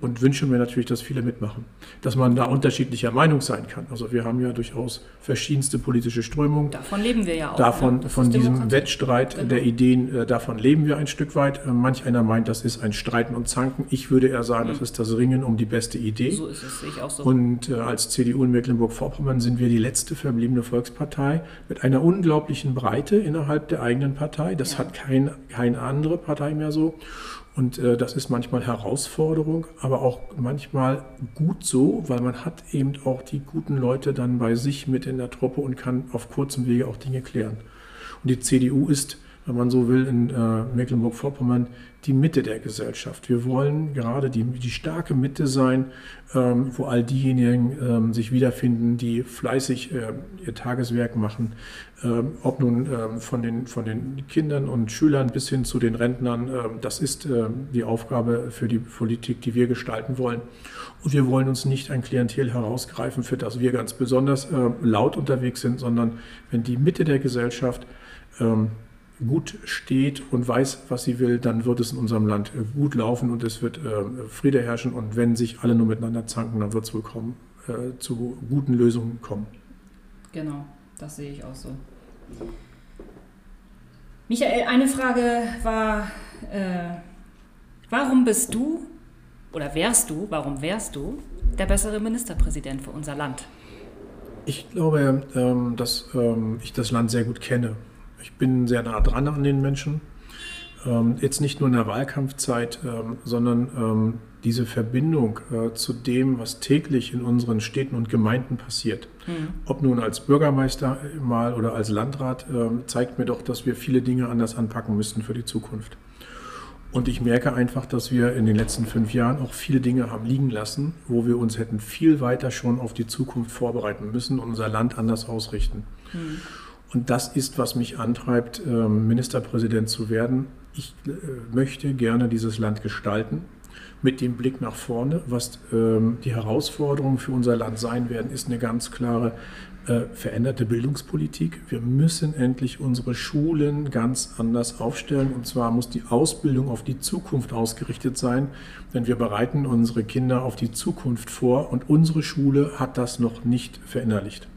und wünsche mir natürlich, dass viele mitmachen. Dass man da unterschiedlicher Meinung sein kann. Also wir haben ja durchaus verschiedenste politische Strömungen.
Davon leben wir ja auch.
Davon,
ne? Das
von diesem. Wettstreit
Genau.
der Ideen, äh, davon leben wir ein Stück weit. Äh, manch einer meint, das ist ein Streiten und Zanken. Ich würde eher sagen, das ist das Ringen um die beste Idee.
Mhm. So ist es, ich auch so.
Und äh, als CDU in Mecklenburg-Vorpommern sind wir die letzte verbliebene Volkspartei mit einer unglaublichen Breite innerhalb der eigenen Partei. Das
Ja.
hat kein, keine andere Partei mehr so. Und äh, das ist manchmal Herausforderung, aber auch manchmal gut so, weil man hat eben auch die guten Leute dann bei sich mit in der Truppe und kann auf kurzem Wege auch Dinge klären. Und die CDU ist, wenn man so will, in äh, Mecklenburg-Vorpommern die Mitte der Gesellschaft. Wir wollen gerade die, die starke Mitte sein, ähm, wo all diejenigen ähm, sich wiederfinden, die fleißig äh, ihr Tageswerk machen, ähm, ob nun ähm, von, den, von den Kindern und Schülern bis hin zu den Rentnern. Ähm, das ist äh, die Aufgabe für die Politik, die wir gestalten wollen. Und wir wollen uns nicht ein Klientel herausgreifen, für das wir ganz besonders äh, laut unterwegs sind, sondern wenn die Mitte der Gesellschaft ähm, gut steht und weiß, was sie will, dann wird es in unserem Land äh, gut laufen und es wird äh, Friede herrschen. Und wenn sich alle nur miteinander zanken, dann wird es wohl kommen, äh, zu guten Lösungen kommen.
Genau, das sehe ich auch so. Michael, eine Frage war, äh, warum bist du oder wärst du, warum wärst du der bessere Ministerpräsident für unser Land?
Ich glaube, ähm, dass ähm, ich das Land sehr gut kenne. Ich bin sehr nah dran an den Menschen. Ähm, jetzt nicht nur in der Wahlkampfzeit, ähm, sondern ähm, diese Verbindung äh, zu dem, was täglich in unseren Städten und Gemeinden passiert. Mhm. Ob nun als Bürgermeister mal oder als Landrat, zeigt mir doch, dass wir viele Dinge anders anpacken müssen für die Zukunft. Und ich merke einfach, dass wir in den letzten fünf Jahren auch viele Dinge haben liegen lassen, wo wir uns hätten viel weiter schon auf die Zukunft vorbereiten müssen und unser Land anders ausrichten. Mhm. Und das ist, was mich antreibt, ähm, Ministerpräsident zu werden. Ich äh, möchte gerne dieses Land gestalten mit dem Blick nach vorne. Was ähm, die Herausforderungen für unser Land sein werden, ist eine ganz klare äh, veränderte Bildungspolitik. Wir müssen endlich unsere Schulen ganz anders aufstellen. Und zwar muss die Ausbildung auf die Zukunft ausgerichtet sein, denn wir bereiten unsere Kinder auf die Zukunft vor und unsere Schule hat das noch nicht verinnerlicht.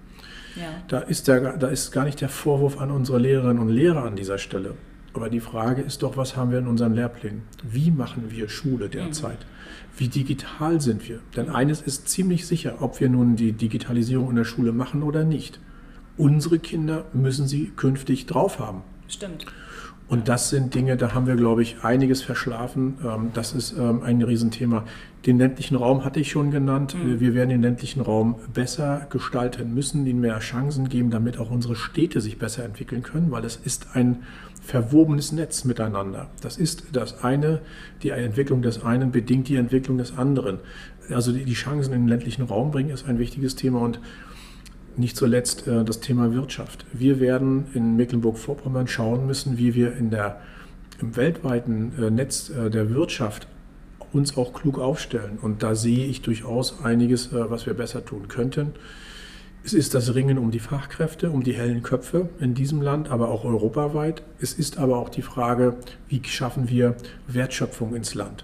Ja. Da, ist der, da ist gar nicht der Vorwurf an unsere Lehrerinnen und Lehrer an dieser Stelle. Aber die Frage ist doch, was haben wir in unseren Lehrplänen? Wie machen wir Schule derzeit? Mhm. Wie digital sind wir? Denn eines ist ziemlich sicher, ob wir nun die Digitalisierung in der Schule machen oder nicht. Unsere Kinder müssen sie künftig drauf haben.
Stimmt.
Und das sind Dinge, da haben wir, glaube ich, einiges verschlafen. Ähm, das ist ähm, ein Riesenthema. Den ländlichen Raum hatte ich schon genannt. Mhm. Wir werden den ländlichen Raum besser gestalten müssen, ihnen mehr Chancen geben, damit auch unsere Städte sich besser entwickeln können, weil es ist ein verwobenes Netz miteinander. Das ist das eine, die Entwicklung des einen bedingt die Entwicklung des anderen. Also die Chancen in den ländlichen Raum bringen, ist ein wichtiges Thema und nicht zuletzt äh, das Thema Wirtschaft. Wir werden in Mecklenburg-Vorpommern schauen müssen, wie wir in der, im weltweiten äh, Netz äh, der Wirtschaft uns auch klug aufstellen. Und da sehe ich durchaus einiges, was wir besser tun könnten. Es ist das Ringen um die Fachkräfte, um die hellen Köpfe in diesem Land, aber auch europaweit. Es ist aber auch die Frage, wie schaffen wir Wertschöpfung ins Land.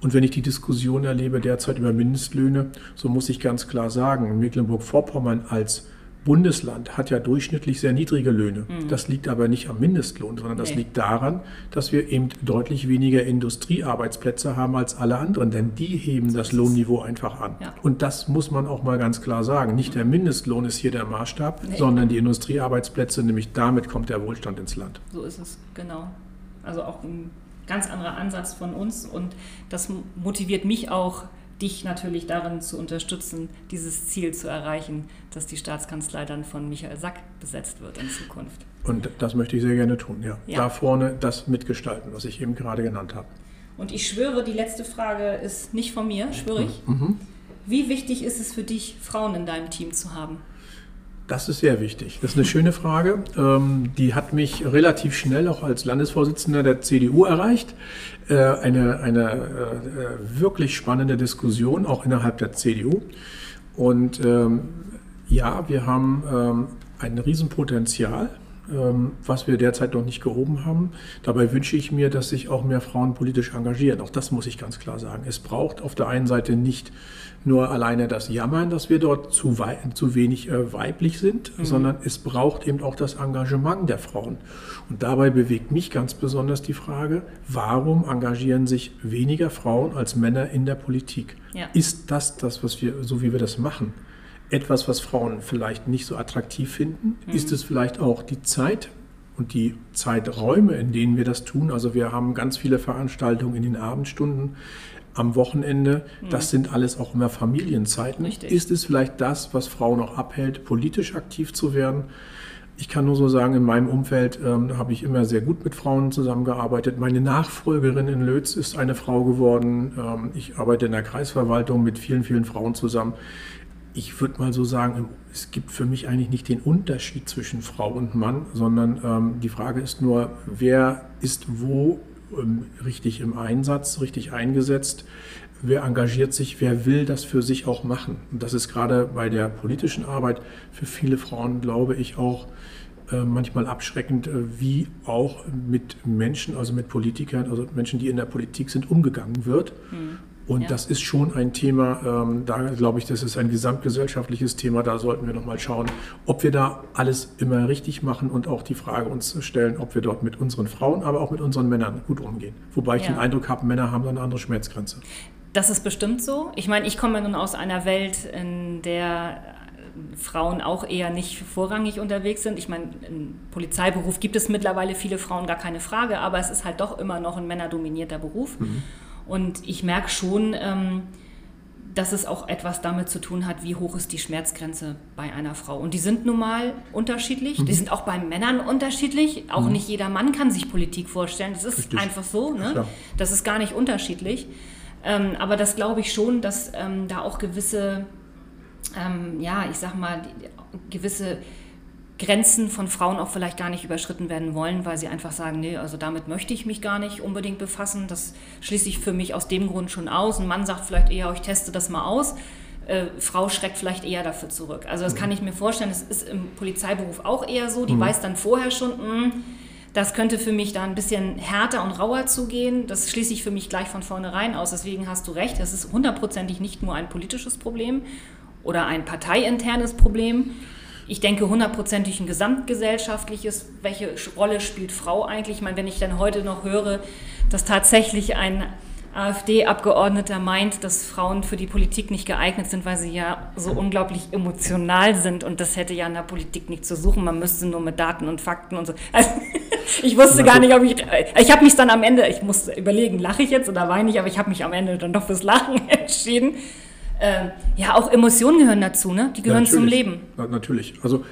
Und wenn ich die Diskussion erlebe derzeit über Mindestlöhne, so muss ich ganz klar sagen, Mecklenburg-Vorpommern als Bundesland hat ja durchschnittlich sehr niedrige Löhne. Mhm. Das liegt aber nicht am Mindestlohn, sondern das nee. liegt daran, dass wir eben deutlich weniger Industriearbeitsplätze haben als alle anderen, denn die heben das Lohnniveau einfach an. Ja. Und das muss man auch mal ganz klar sagen. Nicht der Mindestlohn ist hier der Maßstab, nee. sondern die Industriearbeitsplätze, nämlich damit kommt der Wohlstand ins Land.
So ist es, genau. Also auch ein ganz anderer Ansatz von uns und das motiviert mich auch, dich natürlich darin zu unterstützen, dieses Ziel zu erreichen, dass die Staatskanzlei dann von Michael Sack besetzt wird in Zukunft.
Und das möchte ich sehr gerne tun, ja. ja. Da vorne das mitgestalten, was ich eben gerade genannt habe.
Und ich schwöre, die letzte Frage ist nicht von mir, schwöre ich. Mhm. Wie wichtig ist es für dich, Frauen in deinem Team zu haben?
Das ist sehr wichtig. Das ist eine schöne Frage. Ähm, die hat mich relativ schnell auch als Landesvorsitzender der CDU erreicht. Äh, eine eine äh, wirklich spannende Diskussion auch innerhalb der CDU. Und ähm, ja, wir haben ähm, ein Riesenpotenzial was wir derzeit noch nicht gehoben haben. Dabei wünsche ich mir, dass sich auch mehr Frauen politisch engagieren. Auch das muss ich ganz klar sagen. Es braucht auf der einen Seite nicht nur alleine das Jammern, dass wir dort zu, zu wenig äh, weiblich sind, mhm. sondern es braucht eben auch das Engagement der Frauen. Und dabei bewegt mich ganz besonders die Frage, warum engagieren sich weniger Frauen als Männer in der Politik? Ja. Ist das das, was wir, so wie wir das machen? Etwas, was Frauen vielleicht nicht so attraktiv finden? Mhm. Ist es vielleicht auch die Zeit und die Zeiträume, in denen wir das tun? Also wir haben ganz viele Veranstaltungen in den Abendstunden, am Wochenende. Mhm. Das sind alles auch immer Familienzeiten. Richtig. Ist es vielleicht das, was Frauen auch abhält, politisch aktiv zu werden? Ich kann nur so sagen, in meinem Umfeld ähm, habe ich immer sehr gut mit Frauen zusammengearbeitet. Meine Nachfolgerin in Lötz ist eine Frau geworden. Ähm, ich arbeite in der Kreisverwaltung mit vielen, vielen Frauen zusammen. Ich würde mal so sagen, es gibt für mich eigentlich nicht den Unterschied zwischen Frau und Mann, sondern ähm, die Frage ist nur, wer ist wo ähm, richtig im Einsatz, richtig eingesetzt wer engagiert sich, wer will das für sich auch machen. Und das ist gerade bei der politischen Arbeit für viele Frauen, glaube ich, auch äh, manchmal abschreckend, äh, wie auch mit Menschen, also mit Politikern, also Menschen, die in der Politik sind, umgegangen wird. Mhm. Und ja. das ist schon ein Thema, ähm, da glaube ich, das ist ein gesamtgesellschaftliches Thema. Da sollten wir nochmal schauen, ob wir da alles immer richtig machen und auch die Frage uns stellen, ob wir dort mit unseren Frauen, aber auch mit unseren Männern gut umgehen. Wobei ich ja. den Eindruck habe, Männer haben eine andere Schmerzgrenze.
Das ist bestimmt so. Ich meine, ich komme nun aus einer Welt, in der Frauen auch eher nicht vorrangig unterwegs sind. Ich meine, im Polizeiberuf gibt es mittlerweile viele Frauen, gar keine Frage, aber es ist halt doch immer noch ein männerdominierter Beruf. Mhm. Und ich merke schon, ähm, dass es auch etwas damit zu tun hat, wie hoch ist die Schmerzgrenze bei einer Frau. Und die sind nun mal unterschiedlich. Mhm. Die sind auch bei Männern unterschiedlich. Auch mhm. nicht jeder Mann kann sich Politik vorstellen. Das ist Richtig. einfach so. Ne? Das ist gar nicht unterschiedlich. Ähm, aber das glaube ich schon, dass ähm, da auch gewisse, ähm, ja, ich sag mal, gewisse Grenzen von Frauen auch vielleicht gar nicht überschritten werden wollen, weil sie einfach sagen, nee, also damit möchte ich mich gar nicht unbedingt befassen. Das schließe ich für mich aus dem Grund schon aus. Ein Mann sagt vielleicht eher, ich teste das mal aus. Äh, Frau schreckt vielleicht eher dafür zurück. Also das mhm. kann ich mir vorstellen. Das ist im Polizeiberuf auch eher so. Die mhm. weiß dann vorher schon, mh, hm, das könnte für mich da ein bisschen härter und rauer zugehen. Das schließe ich für mich gleich von vornherein aus. Deswegen hast du recht, das ist hundertprozentig nicht nur ein politisches Problem oder ein parteiinternes Problem. Ich denke hundertprozentig ein gesamtgesellschaftliches. Welche Rolle spielt Frau eigentlich? Ich meine, wenn ich dann heute noch höre, dass tatsächlich ein AfD-Abgeordneter meint, dass Frauen für die Politik nicht geeignet sind, weil sie ja so unglaublich emotional sind und das hätte ja in der Politik nicht zu suchen. Man müsste nur mit Daten und Fakten und so. Also, [laughs] ich wusste gar nicht, ob ich. Ich habe mich dann am Ende, ich musste überlegen, lache ich jetzt oder weine ich, aber ich habe mich am Ende dann doch fürs Lachen [laughs] entschieden. Ähm, ja, auch Emotionen gehören dazu, ne? Die gehören ja, zum Leben.
Ja, natürlich. Also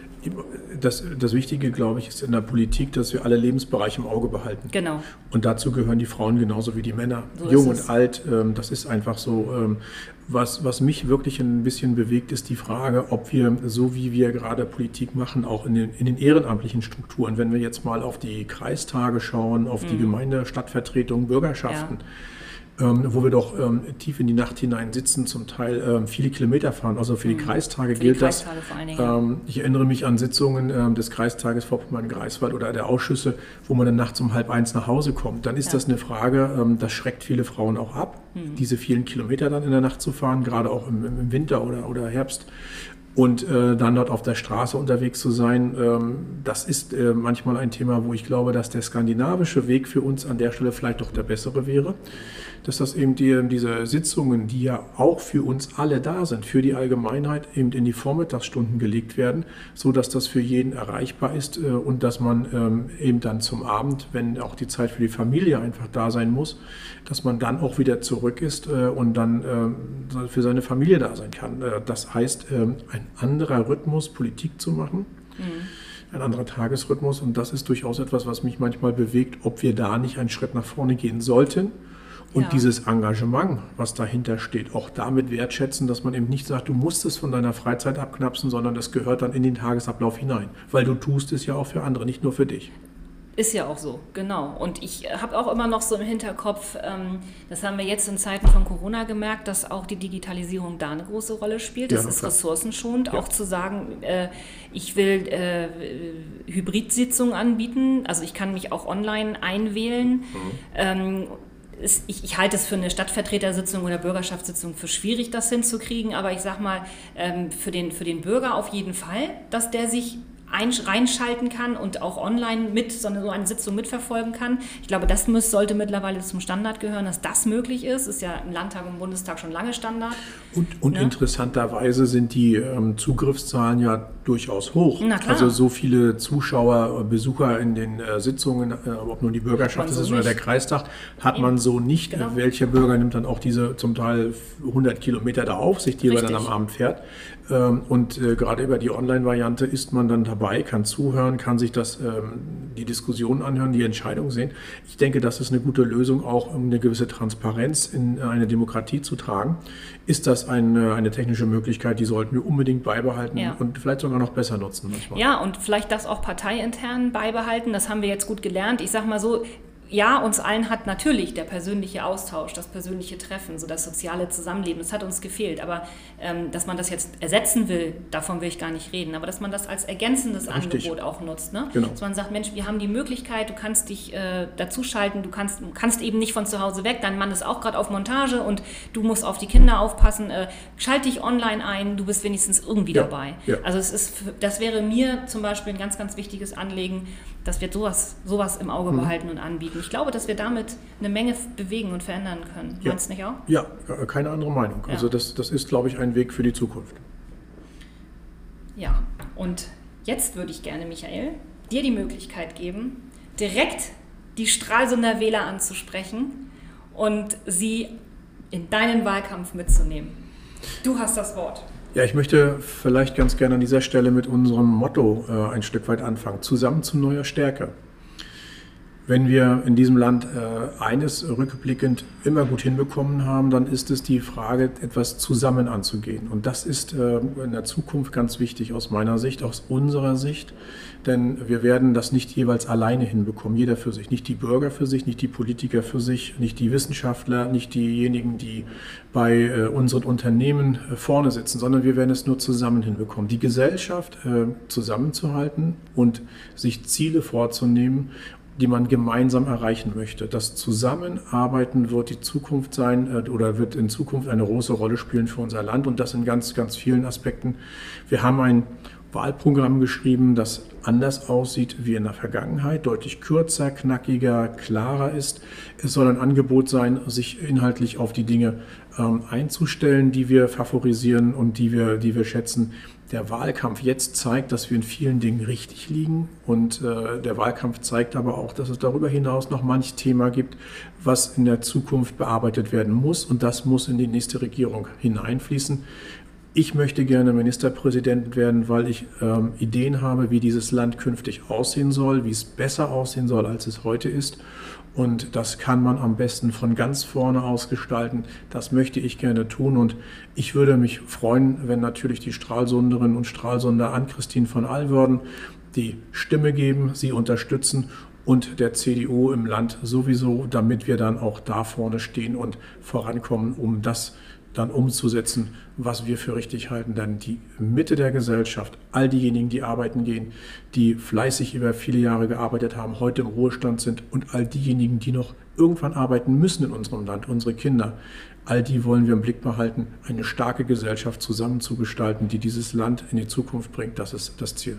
das, das Wichtige, glaube ich, ist in der Politik, dass wir alle Lebensbereiche im Auge behalten.
Genau.
Und dazu gehören die Frauen genauso wie die Männer. So Jung und alt, ähm, das ist einfach so. Ähm, was, was mich wirklich ein bisschen bewegt, ist die Frage, ob wir, so wie wir gerade Politik machen, auch in den, in den ehrenamtlichen Strukturen, wenn wir jetzt mal auf die Kreistage schauen, auf mhm. die Gemeinde, Stadtvertretungen, Bürgerschaften, ja ähm, wo wir doch ähm, tief in die Nacht hinein sitzen, zum Teil ähm, viele Kilometer fahren. Also für die mhm. Kreistage für gilt die Kreistage das. Ähm, ich erinnere mich an Sitzungen ähm, des Kreistages Vorpommern-Greifswald oder der Ausschüsse, wo man dann nachts um halb eins nach Hause kommt. Dann ist ja. das eine Frage, ähm, das schreckt viele Frauen auch ab, mhm. diese vielen Kilometer dann in der Nacht zu fahren, gerade auch im, im Winter oder, oder Herbst und äh, dann dort auf der Straße unterwegs zu sein, ähm, das ist äh, manchmal ein Thema, wo ich glaube, dass der skandinavische Weg für uns an der Stelle vielleicht doch der bessere wäre dass das eben die, diese Sitzungen, die ja auch für uns alle da sind, für die Allgemeinheit, eben in die Vormittagsstunden gelegt werden, so dass das für jeden erreichbar ist äh, und dass man ähm, eben dann zum Abend, wenn auch die Zeit für die Familie einfach da sein muss, dass man dann auch wieder zurück ist äh, und dann äh, für seine Familie da sein kann. Das heißt, ähm, ein anderer Rhythmus, Politik zu machen. Mhm ein anderer Tagesrhythmus. Und das ist durchaus etwas, was mich manchmal bewegt, ob wir da nicht einen Schritt nach vorne gehen sollten und ja. dieses Engagement, was dahinter steht, auch damit wertschätzen, dass man eben nicht sagt, du musst es von deiner Freizeit abknapsen, sondern das gehört dann in den Tagesablauf hinein, weil du tust es ja auch für andere, nicht nur für dich.
Ist ja auch so, genau. Und ich habe auch immer noch so im Hinterkopf, ähm, das haben wir jetzt in Zeiten von Corona gemerkt, dass auch die Digitalisierung da eine große Rolle spielt. Das ja, ist ressourcenschonend, ja. auch zu sagen, äh, ich will äh, Hybridsitzungen anbieten. Also ich kann mich auch online einwählen. Mhm. Ist, ich, ich, halte es für eine Stadtvertretersitzung oder Bürgerschaftssitzung für schwierig, das hinzukriegen, aber ich sage mal, ähm, für, den, für den Bürger auf jeden Fall, dass der sich reinschalten kann und auch online mit so eine, so eine Sitzung mitverfolgen kann. Ich glaube, das muss, sollte mittlerweile zum Standard gehören, dass das möglich ist. Ist ja im Landtag und im Bundestag schon lange Standard.
Und, und ne? interessanterweise sind die ähm, Zugriffszahlen ja durchaus hoch. Also so viele Zuschauer, Besucher in den äh, Sitzungen, äh, ob nun die Bürgerschaft so ist oder der Kreistag, hat man so nicht. Genau. Welcher Bürger nimmt dann auch diese zum Teil 100 Kilometer da auf sich, die er dann am Abend fährt? Ähm, und äh, gerade über die Online-Variante ist man dann dabei, kann zuhören, kann sich das, ähm, die Diskussion anhören, die Entscheidung sehen. Ich denke, das ist eine gute Lösung, auch um eine gewisse Transparenz in eine Demokratie zu tragen. Ist das eine, eine technische Möglichkeit, die sollten wir unbedingt beibehalten ja. und vielleicht sogar noch besser nutzen
manchmal. Ja, und vielleicht das auch parteiintern beibehalten. Das haben wir jetzt gut gelernt. Ich sage mal so, ja, uns allen hat natürlich der persönliche Austausch, das persönliche Treffen, so das soziale Zusammenleben, das hat uns gefehlt. Aber ähm, dass man das jetzt ersetzen will, davon will ich gar nicht reden. Aber dass man das als ergänzendes Richtig. Angebot auch nutzt. Ne? Genau. Dass man sagt, Mensch, wir haben die Möglichkeit, du kannst dich äh, dazuschalten, du kannst, kannst eben nicht von zu Hause weg, dein Mann ist auch gerade auf Montage und du musst auf die Kinder aufpassen. Äh, schalt dich online ein, du bist wenigstens irgendwie ja. dabei. Ja. Also es ist, das wäre mir zum Beispiel ein ganz, ganz wichtiges Anliegen, dass wir sowas, sowas im Auge mhm. behalten und anbieten. Ich glaube, dass wir damit eine Menge bewegen und verändern können.
Ja. Meinst du nicht auch? Ja, keine andere Meinung. Ja. Also das, das ist, glaube ich, ein Weg für die Zukunft.
Ja, und jetzt würde ich gerne, Michael, dir die Möglichkeit geben, direkt die Stralsunder Wähler anzusprechen und sie in deinen Wahlkampf mitzunehmen. Du hast das Wort.
Ja, ich möchte vielleicht ganz gerne an dieser Stelle mit unserem Motto äh, ein Stück weit anfangen. Zusammen zu neuer Stärke. Wenn wir in diesem Land äh, eines rückblickend immer gut hinbekommen haben, dann ist es die Frage, etwas zusammen anzugehen. Und das ist äh, in der Zukunft ganz wichtig aus meiner Sicht, aus unserer Sicht. Denn wir werden das nicht jeweils alleine hinbekommen, jeder für sich. Nicht die Bürger für sich, nicht die Politiker für sich, nicht die Wissenschaftler, nicht diejenigen, die bei äh, unseren Unternehmen äh, vorne sitzen, sondern wir werden es nur zusammen hinbekommen. Die Gesellschaft äh, zusammenzuhalten und sich Ziele vorzunehmen die man gemeinsam erreichen möchte. Das Zusammenarbeiten wird die Zukunft sein äh, oder wird in Zukunft eine große Rolle spielen für unser Land und das in ganz, ganz vielen Aspekten. Wir haben ein Wahlprogramm geschrieben, das anders aussieht wie in der Vergangenheit, deutlich kürzer, knackiger, klarer ist. Es soll ein Angebot sein, sich inhaltlich auf die Dinge ähm, einzustellen, die wir favorisieren und die wir, die wir schätzen der Wahlkampf jetzt zeigt, dass wir in vielen Dingen richtig liegen. Und äh, der Wahlkampf zeigt aber auch, dass es darüber hinaus noch manch Thema gibt, was in der Zukunft bearbeitet werden muss. Und das muss in die nächste Regierung hineinfließen. Ich möchte gerne Ministerpräsident werden, weil ich ähm, Ideen habe, wie dieses Land künftig aussehen soll, wie es besser aussehen soll, als es heute ist. Und das kann man am besten von ganz vorne aus gestalten. Das möchte ich gerne tun. Und ich würde mich freuen, wenn natürlich die Stralsunderinnen und Stralsunder an Christine von Alwörden die Stimme geben, sie unterstützen und der CDU im Land sowieso, damit wir dann auch da vorne stehen und vorankommen, um das dann umzusetzen, was wir für richtig halten. Denn die Mitte der Gesellschaft, all diejenigen, die arbeiten gehen, die fleißig über viele Jahre gearbeitet haben, heute im Ruhestand sind und all diejenigen, die noch irgendwann arbeiten müssen in unserem Land, unsere Kinder, all die wollen wir im Blick behalten, eine starke Gesellschaft zusammenzugestalten, die dieses Land in die Zukunft bringt. Das ist das Ziel.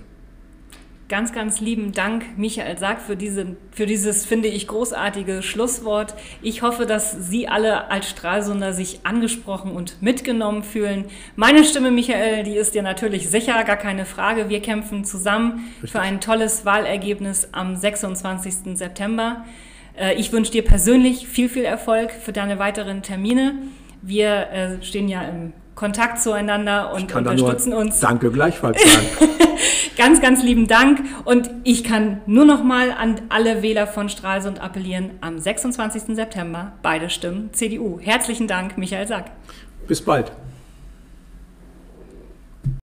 Ganz, ganz lieben Dank, Michael Sack, für, diese, für dieses, finde ich, großartige Schlusswort. Ich hoffe, dass Sie alle als Stralsunder sich angesprochen und mitgenommen fühlen. Meine Stimme, Michael, die ist dir natürlich sicher, gar keine Frage. Wir kämpfen zusammen Richtig. für ein tolles Wahlergebnis am 26. September. Äh, ich wünsche dir persönlich viel, viel Erfolg für deine weiteren Termine. Wir äh, stehen ja im Kontakt zueinander und unterstützen uns.
Danke gleichfalls sagen. [laughs]
ganz, ganz lieben Dank. Und ich kann nur noch mal an alle Wähler von Stralsund appellieren. Am 26. September beide Stimmen CDU. Herzlichen Dank, Michael Sack.
Bis bald.